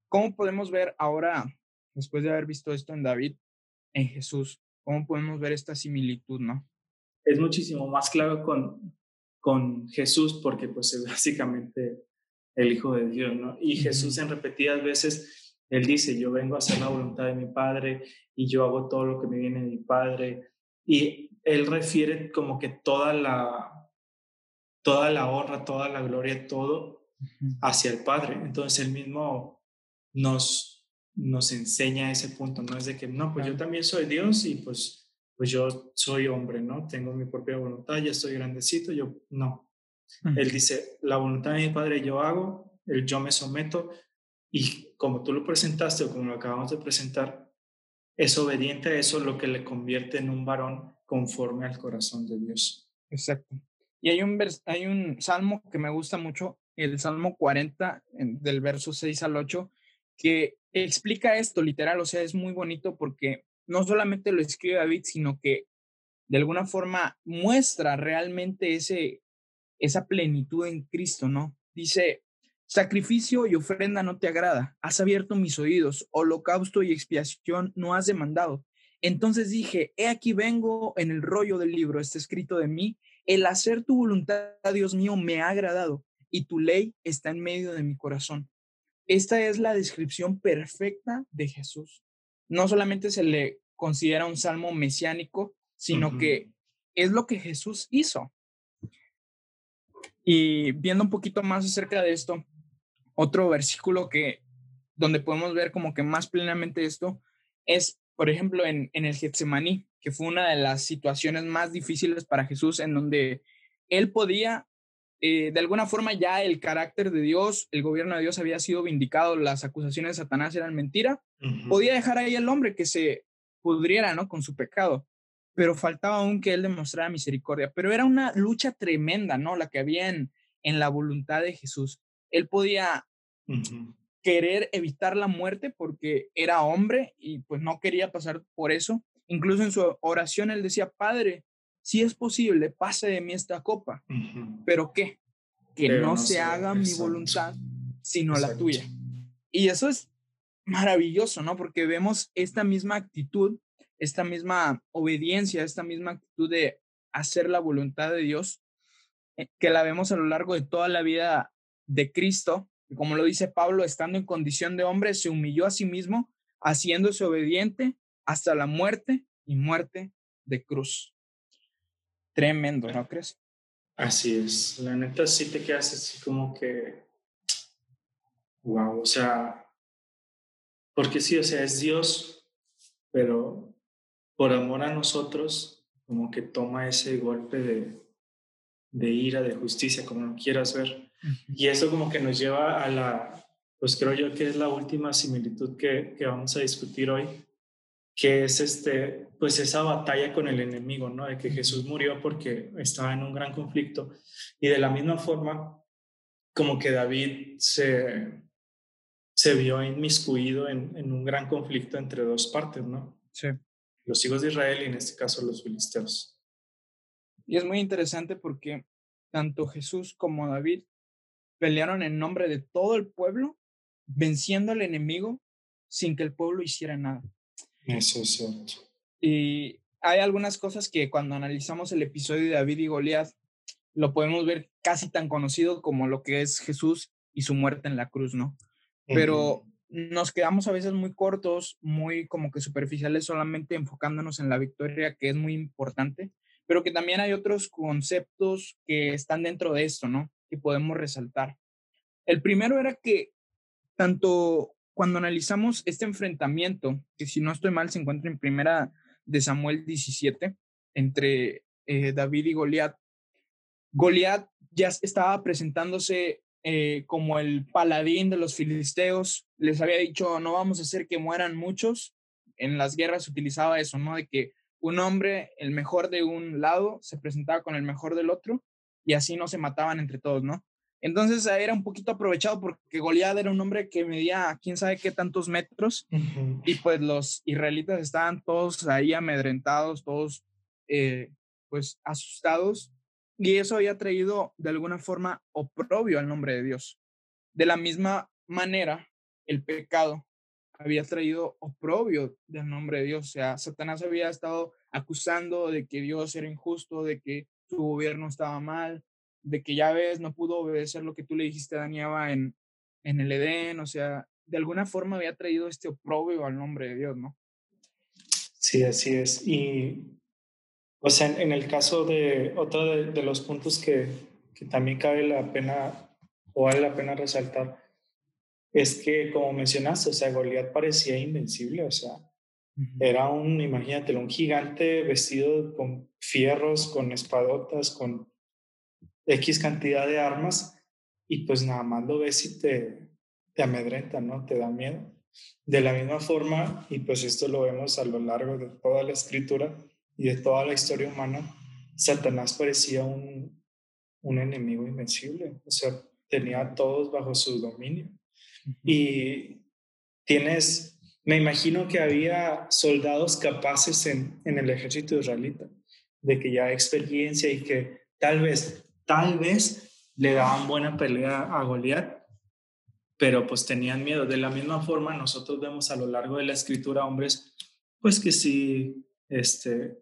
¿Cómo podemos ver ahora, después de haber visto esto en David, en Jesús, cómo podemos ver esta similitud, no? Es muchísimo más claro con, con Jesús porque pues es básicamente el Hijo de Dios, ¿no? Y Jesús en repetidas veces, Él dice, yo vengo a hacer la voluntad de mi Padre y yo hago todo lo que me viene de mi Padre. Y Él refiere como que toda la, toda la honra, toda la gloria, todo hacia el Padre. Entonces él mismo nos, nos enseña ese punto, no es de que, no, pues yo también soy Dios y pues, pues yo soy hombre, ¿no? Tengo mi propia voluntad, ya estoy grandecito, yo no. Él dice, la voluntad de mi Padre yo hago, el yo me someto y como tú lo presentaste o como lo acabamos de presentar, es obediente a eso lo que le convierte en un varón conforme al corazón de Dios. Exacto. Y hay un, hay un salmo que me gusta mucho el Salmo 40, del verso 6 al 8, que explica esto literal, o sea, es muy bonito porque no solamente lo escribe David, sino que de alguna forma muestra realmente ese, esa plenitud en Cristo, ¿no? Dice, Sacrificio y ofrenda no te agrada, has abierto mis oídos, holocausto y expiación no has demandado. Entonces dije, he aquí vengo en el rollo del libro, está escrito de mí, el hacer tu voluntad, Dios mío, me ha agradado y tu ley está en medio de mi corazón. Esta es la descripción perfecta de Jesús. No solamente se le considera un salmo mesiánico, sino que es lo que Jesús hizo. Y viendo un poquito más acerca de esto, otro versículo que donde podemos ver como que más plenamente esto es, por ejemplo, en, en el Getsemaní, que fue una de las situaciones más difíciles para Jesús, en donde él podía eh, de alguna forma ya el carácter de Dios, el gobierno de Dios había sido vindicado, las acusaciones de Satanás eran mentira, podía dejar ahí el hombre que se pudriera, ¿no? Con su pecado, pero faltaba aún que él demostrara misericordia, pero era una lucha tremenda, ¿no? La que había en, la voluntad de Jesús. Él podía querer evitar la muerte porque era hombre y pues no quería pasar por eso. Incluso en su oración él decía, Padre, si es posible, pase de mí esta copa. Pero ¿qué? Que no, se haga mi voluntad, sino la tuya. Y eso es maravilloso, ¿no? Porque vemos esta misma actitud, esta misma obediencia, esta misma actitud de hacer la voluntad de Dios, eh, que la vemos a lo largo de toda la vida de Cristo. Y como lo dice Pablo, estando en condición de hombre, se humilló a sí mismo, haciéndose obediente hasta la muerte y muerte de cruz tremendo, ¿no crees? Así es, la neta sí te quedas así como que, wow, o sea, porque sí, o sea, es Dios, pero por amor a nosotros, como que toma ese golpe de, de ira, de justicia, como lo quieras ver. Y eso como que nos lleva a la, pues creo yo que es la última similitud que, que vamos a discutir hoy, que es este, pues esa batalla con el enemigo, ¿no? De que Jesús murió porque estaba en un gran conflicto. Y de la misma forma, como que David se, se vio inmiscuido en, en un gran conflicto entre dos partes, ¿no? Sí. Los hijos de Israel y en este caso los filisteos. Y es muy interesante porque tanto Jesús como David pelearon en nombre de todo el pueblo, venciendo al enemigo sin que el pueblo hiciera nada. Eso es cierto. Y hay algunas cosas que cuando analizamos el episodio de David y Goliat, lo podemos ver casi tan conocido como lo que es Jesús y su muerte en la cruz, ¿no? Pero nos quedamos a veces muy cortos, muy como que superficiales, solamente enfocándonos en la victoria, que es muy importante, pero que también hay otros conceptos que están dentro de esto, ¿no? Que podemos resaltar. El primero era que tanto cuando analizamos este enfrentamiento, que si no estoy mal se encuentra en primera de Samuel 17, entre eh, David y Goliat, Goliat ya estaba presentándose eh, como el paladín de los filisteos, les había dicho, no vamos a hacer que mueran muchos, en las guerras utilizaba eso, ¿no? De que un hombre, el mejor de un lado, se presentaba con el mejor del otro y así no se mataban entre todos, ¿no? Entonces era un poquito aprovechado porque Goliat era un hombre que medía quién sabe qué tantos metros y pues los israelitas estaban todos ahí amedrentados, todos eh, pues asustados y eso había traído de alguna forma oprobio al nombre de Dios. De la misma manera, el pecado había traído oprobio del nombre de Dios, o sea, Satanás había estado acusando de que Dios era injusto, de que su gobierno estaba mal, de que ya ves, no pudo obedecer lo que tú le dijiste a Daniela en, en el Edén, o sea, de alguna forma había traído este oprobio al nombre de Dios, ¿no? Sí, así es. Y, o sea, en, el caso de otro de, los puntos que, que, también cabe la pena o vale la pena resaltar, es que, como mencionaste, o sea, Goliat parecía invencible, o sea, era un, imagínate, un gigante vestido con fierros, con espadotas, con X cantidad de armas y pues nada más lo ves y te, te amedrenta, ¿no? Te da miedo. De la misma forma, y pues esto lo vemos a lo largo de toda la escritura y de toda la historia humana, Satanás parecía un, un enemigo invencible, o sea, tenía a todos bajo su dominio. Y tienes, me imagino que había soldados capaces en, en el ejército israelita, de que ya experiencia y que tal vez tal vez le daban buena pelea a Goliat, pero pues tenían miedo. De la misma forma, nosotros vemos a lo largo de la escritura hombres, pues que sí, este,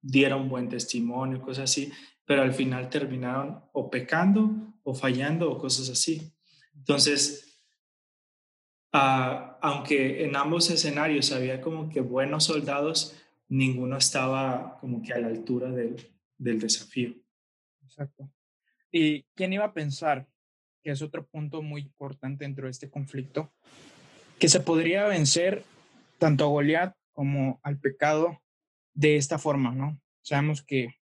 dieron buen testimonio, cosas así, pero al final terminaron o pecando o fallando o cosas así. Entonces, ah, aunque en ambos escenarios había como que buenos soldados, ninguno estaba como que a la altura del, del desafío. Exacto. ¿Y quién iba a pensar, que es otro punto muy importante dentro de este conflicto, que se podría vencer tanto a Goliat como al pecado de esta forma, ¿no? Sabemos que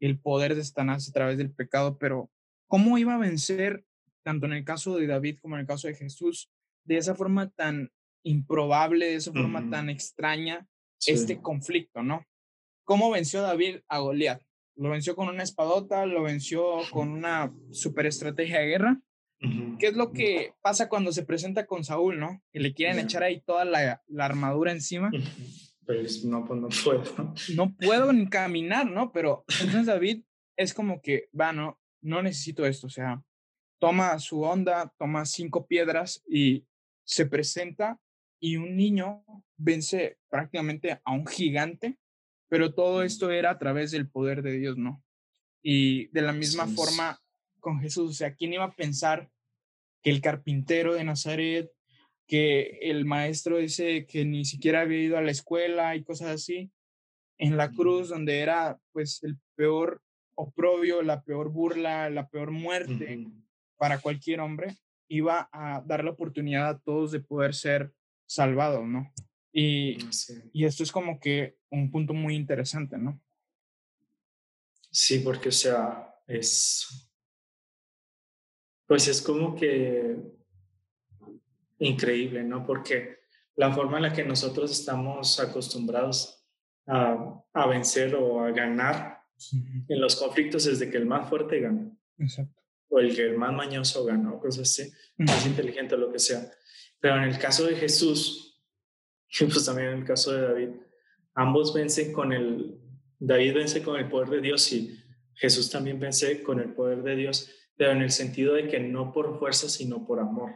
el poder de Satanás a través del pecado, pero ¿cómo iba a vencer, tanto en el caso de David como en el caso de Jesús, de esa forma tan improbable, de esa forma tan extraña, este conflicto, ¿no? ¿Cómo venció David a Goliat? Lo venció con una espadota, lo venció con una super estrategia de guerra. ¿Qué es lo que pasa cuando se presenta con Saúl, no? Que le quieren echar ahí toda la, la armadura encima. Pues no, pues no puedo. No puedo ni caminar, ¿no? Pero entonces David es como que, va, no, no necesito esto. O sea, toma su onda, toma cinco piedras y se presenta y un niño vence prácticamente a un gigante, pero todo esto era a través del poder de Dios, ¿no? Y de la misma forma con Jesús, o sea, ¿quién iba a pensar que el carpintero de Nazaret, que el maestro ese que ni siquiera había ido a la escuela y cosas así, en la cruz donde era pues el peor oprobio, la peor burla, la peor muerte para cualquier hombre, iba a dar la oportunidad a todos de poder ser salvado, ¿no? Y, mm, y esto es como que un punto muy interesante, ¿no? Sí, porque, o sea, es. Pues es como que increíble, ¿no? Porque la forma en la que nosotros estamos acostumbrados a, a vencer o a ganar en los conflictos es de que el más fuerte gana. Exacto. O el que el más mañoso gana, o cosas así, más inteligente o lo que sea. Pero en el caso de Jesús, y pues también en el caso de David, ambos vencen con el, David vence con el poder de Dios y Jesús también vence con el poder de Dios, pero en el sentido de que no por fuerza, sino por amor.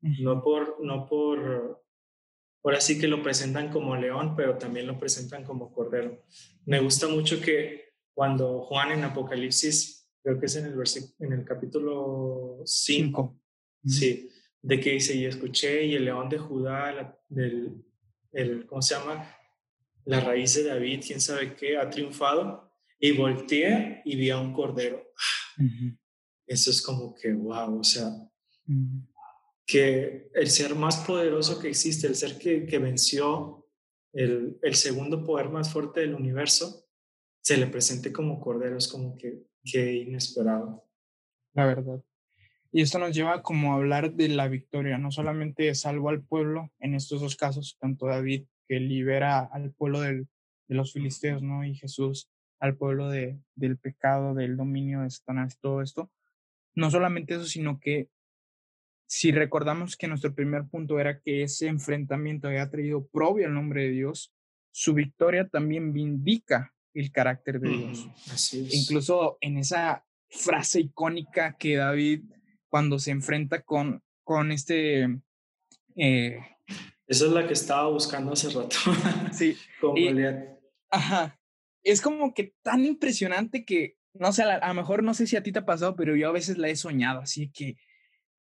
No por, no por, por así que lo presentan como león, pero también lo presentan como cordero. Me gusta mucho que cuando Juan en Apocalipsis, creo que es en el, en el capítulo 5, sí, de que dice, y escuché, y el león de Judá, del, el, ¿cómo se llama? La raíz de David, quién sabe qué, ha triunfado, y volteé y vi a un cordero. Eso es como que, wow, o sea, que el ser más poderoso que existe, el ser que, que venció el, el, segundo poder más fuerte del universo, se le presente como cordero, es como que, que inesperado. La verdad. Y esto nos lleva como a hablar de la victoria, no solamente salvo al pueblo, en estos dos casos, tanto David que libera al pueblo del, de los filisteos, ¿no? Y Jesús al pueblo de, del pecado, del dominio de Satanás, todo esto. No solamente eso, sino que si recordamos que nuestro primer punto era que ese enfrentamiento había traído propio al nombre de Dios, su victoria también vindica el carácter de Dios. así Incluso en esa frase icónica que David cuando se enfrenta con, con este... Eh, Esa es la que estaba buscando hace rato. sí. con Ajá. Es como que tan impresionante que, no sé, a, lo mejor no sé si a ti te ha pasado, pero yo a veces la he soñado, así que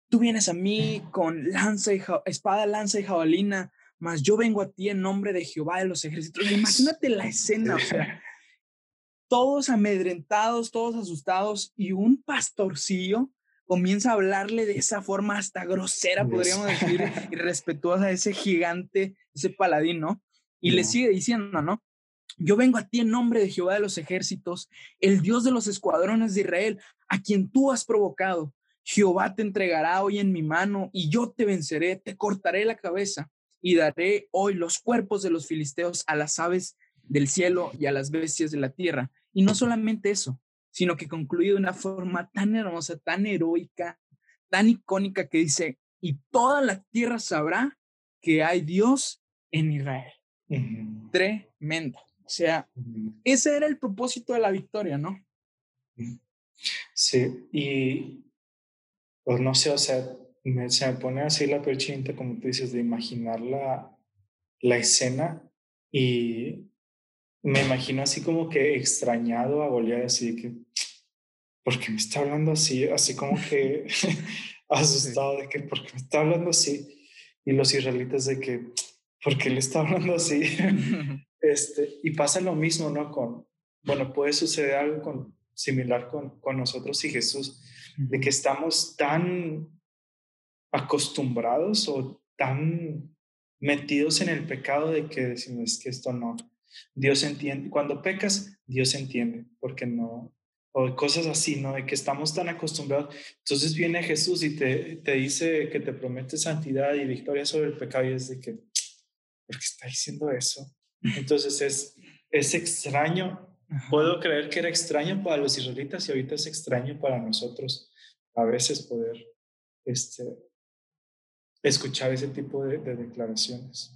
tú vienes a mí con lanza y espada, lanza y jabalina, más yo vengo a ti en nombre de Jehová de los ejércitos. Imagínate la escena, o sea, todos amedrentados, todos asustados y un pastorcillo comienza a hablarle de esa forma hasta grosera, podríamos decir, y respetuosa a ese gigante, ese paladín, ¿no? Y le sigue diciendo, ¿no? Yo vengo a ti en nombre de Jehová de los ejércitos, el Dios de los escuadrones de Israel, a quien tú has provocado. Jehová te entregará hoy en mi mano y yo te venceré, te cortaré la cabeza y daré hoy los cuerpos de los filisteos a las aves del cielo y a las bestias de la tierra. Y no solamente eso, sino que concluye de una forma tan hermosa, tan heroica, tan icónica que dice, y toda la tierra sabrá que hay Dios en Israel. Tremendo. O sea, ese era el propósito de la victoria, ¿no? Sí, y pues no sé, o sea, me, se me pone así la perchinta, como tú dices, de imaginar la, la escena y me imagino así como que extrañado a Goliat, así que, ¿por qué me está hablando así? Así como que asustado de que, ¿por qué me está hablando así? Y los israelitas de que, ¿por qué le está hablando así? este, y pasa lo mismo, ¿no? Con, bueno, puede suceder algo con, similar con, con nosotros y Jesús, de que estamos tan acostumbrados o tan metidos en el pecado de que decimos que esto no, Dios entiende, cuando pecas, Dios entiende, porque no, o cosas así, ¿no? De que estamos tan acostumbrados. Entonces viene Jesús y te, te dice que te promete santidad y victoria sobre el pecado y es de que, ¿por qué está diciendo eso? Entonces es, es extraño. Puedo creer que era extraño para los israelitas y ahorita es extraño para nosotros a veces poder este, escuchar ese tipo de, declaraciones.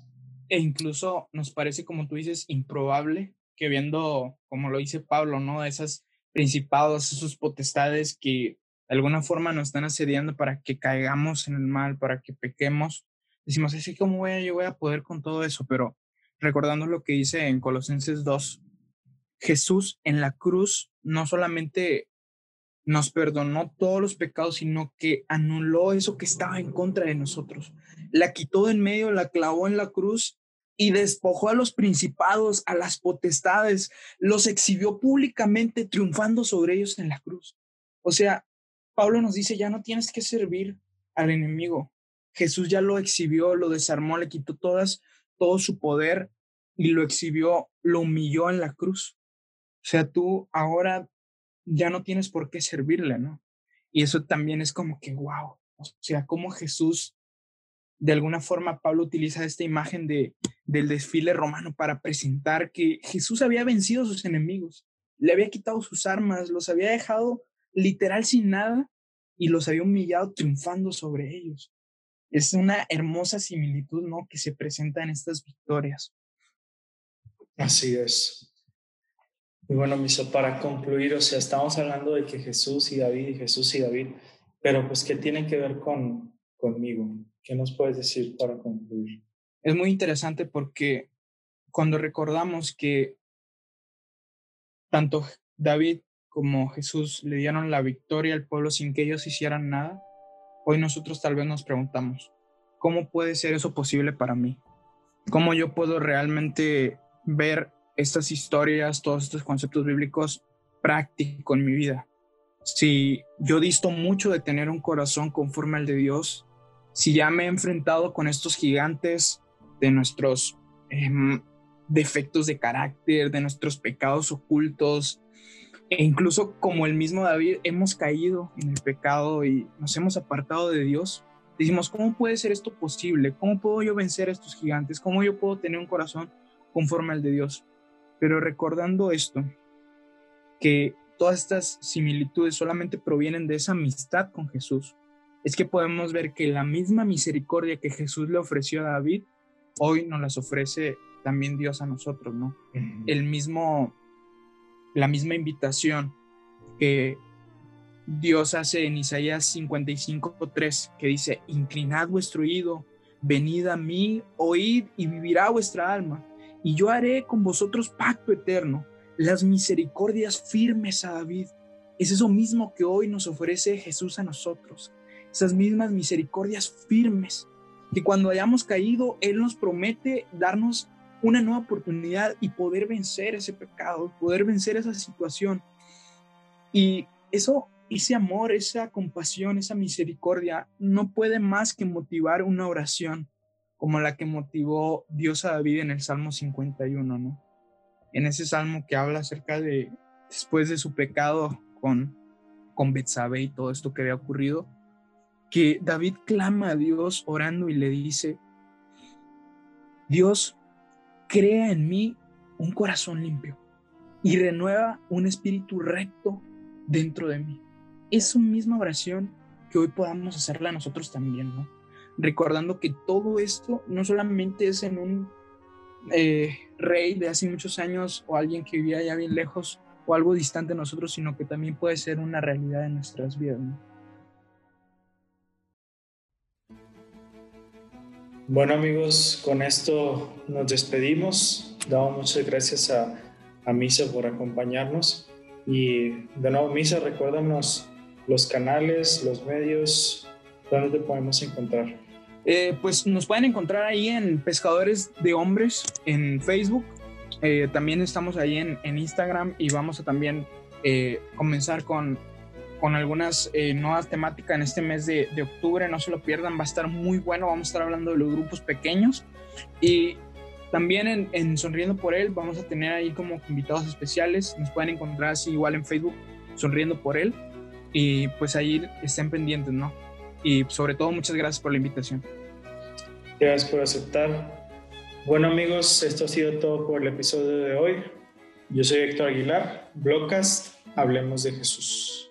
E incluso nos parece, como tú dices, improbable que viendo, como lo dice Pablo, ¿no? Esas principados, esos potestades que de alguna forma nos están asediando para que caigamos en el mal, para que pequemos. Decimos, así como voy a, yo voy a poder con todo eso, pero recordando lo que dice en Colosenses 2, Jesús en la cruz no solamente nos perdonó todos los pecados, sino que anuló eso que estaba en contra de nosotros. La quitó de en medio, la clavó en la cruz y despojó a los principados, a las potestades, los exhibió públicamente triunfando sobre ellos en la cruz. O sea, Pablo nos dice, ya no tienes que servir al enemigo. Jesús ya lo exhibió, lo desarmó, le quitó todas, todo su poder y lo exhibió, lo humilló en la cruz. O sea, tú ahora ya no tienes por qué servirle, ¿no? Y eso también es como que, wow, o sea, como Jesús, de alguna forma, Pablo utiliza esta imagen de, del desfile romano para presentar que Jesús había vencido a sus enemigos, le había quitado sus armas, los había dejado literal sin nada y los había humillado triunfando sobre ellos. Es una hermosa similitud, ¿no? Que se presenta en estas victorias. Así es. Y bueno, Miso, para concluir, o sea, estamos hablando de que Jesús y David y Jesús y David, pero pues, ¿qué tiene que ver con, conmigo? ¿Qué nos puedes decir para concluir? Es muy interesante porque cuando recordamos que tanto David como Jesús le dieron la victoria al pueblo sin que ellos hicieran nada, hoy nosotros tal vez nos preguntamos, ¿cómo puede ser eso posible para mí? ¿Cómo yo puedo realmente ver estas historias, todos estos conceptos bíblicos práctico en mi vida. Si yo disto mucho de tener un corazón conforme al de Dios, si ya me he enfrentado con estos gigantes de nuestros em, defectos de carácter, de nuestros pecados ocultos, e incluso como el mismo David, hemos caído en el pecado y nos hemos apartado de Dios. Decimos, ¿cómo puede ser esto posible? ¿Cómo puedo yo vencer a estos gigantes? ¿Cómo yo puedo tener un corazón conforme al de Dios? Pero recordando esto, que todas estas similitudes solamente provienen de esa amistad con Jesús, es que podemos ver que la misma misericordia que Jesús le ofreció a David, hoy nos las ofrece también Dios a nosotros, ¿no? El mismo, la misma invitación que Dios hace en Isaías 55.3, que dice, inclinad vuestro oído, venid a mí, oíd y vivirá vuestra alma y yo haré con vosotros pacto eterno, las misericordias firmes a David. Es eso mismo que hoy nos ofrece Jesús a nosotros, esas mismas misericordias firmes, que cuando hayamos caído, Él nos promete darnos una nueva oportunidad y poder vencer ese pecado, poder vencer esa situación. Y eso, ese amor, esa compasión, esa misericordia, no puede más que motivar una oración como la que motivó Dios a David en el Salmo 51, ¿no? En ese salmo que habla acerca de después de su pecado con con y todo esto que había ocurrido, que David clama a Dios orando y le dice, Dios, crea en mí un corazón limpio y renueva un espíritu recto dentro de mí. Es una misma oración que hoy podamos hacerla nosotros también, ¿no? Recordando que todo esto no solamente es en un eh, rey de hace muchos años o alguien que vivía ya bien lejos o algo distante de nosotros, sino que también puede ser una realidad en nuestras vidas. Bueno amigos, con esto nos despedimos. Damos muchas gracias a, a Misa por acompañarnos. Y de nuevo, Misa, recuérdanos los canales, los medios, ¿dónde te podemos encontrar? Eh, pues nos pueden encontrar ahí en Pescadores de Hombres en Facebook. Eh, también estamos ahí en, Instagram y vamos a también eh, comenzar con, con algunas nuevas temáticas en este mes de, de, octubre. No se lo pierdan, va a estar muy bueno. Vamos a estar hablando de los grupos pequeños y también en, en Sonriendo por Él vamos a tener ahí como invitados especiales. Nos pueden encontrar así igual en Facebook, Sonriendo por Él. Y pues ahí estén pendientes, ¿no? Y sobre todo, muchas gracias por la invitación. Gracias por aceptar. Bueno amigos, esto ha sido todo por el episodio de hoy. Yo soy Héctor Aguilar, Blogcast, Hablemos de Jesús.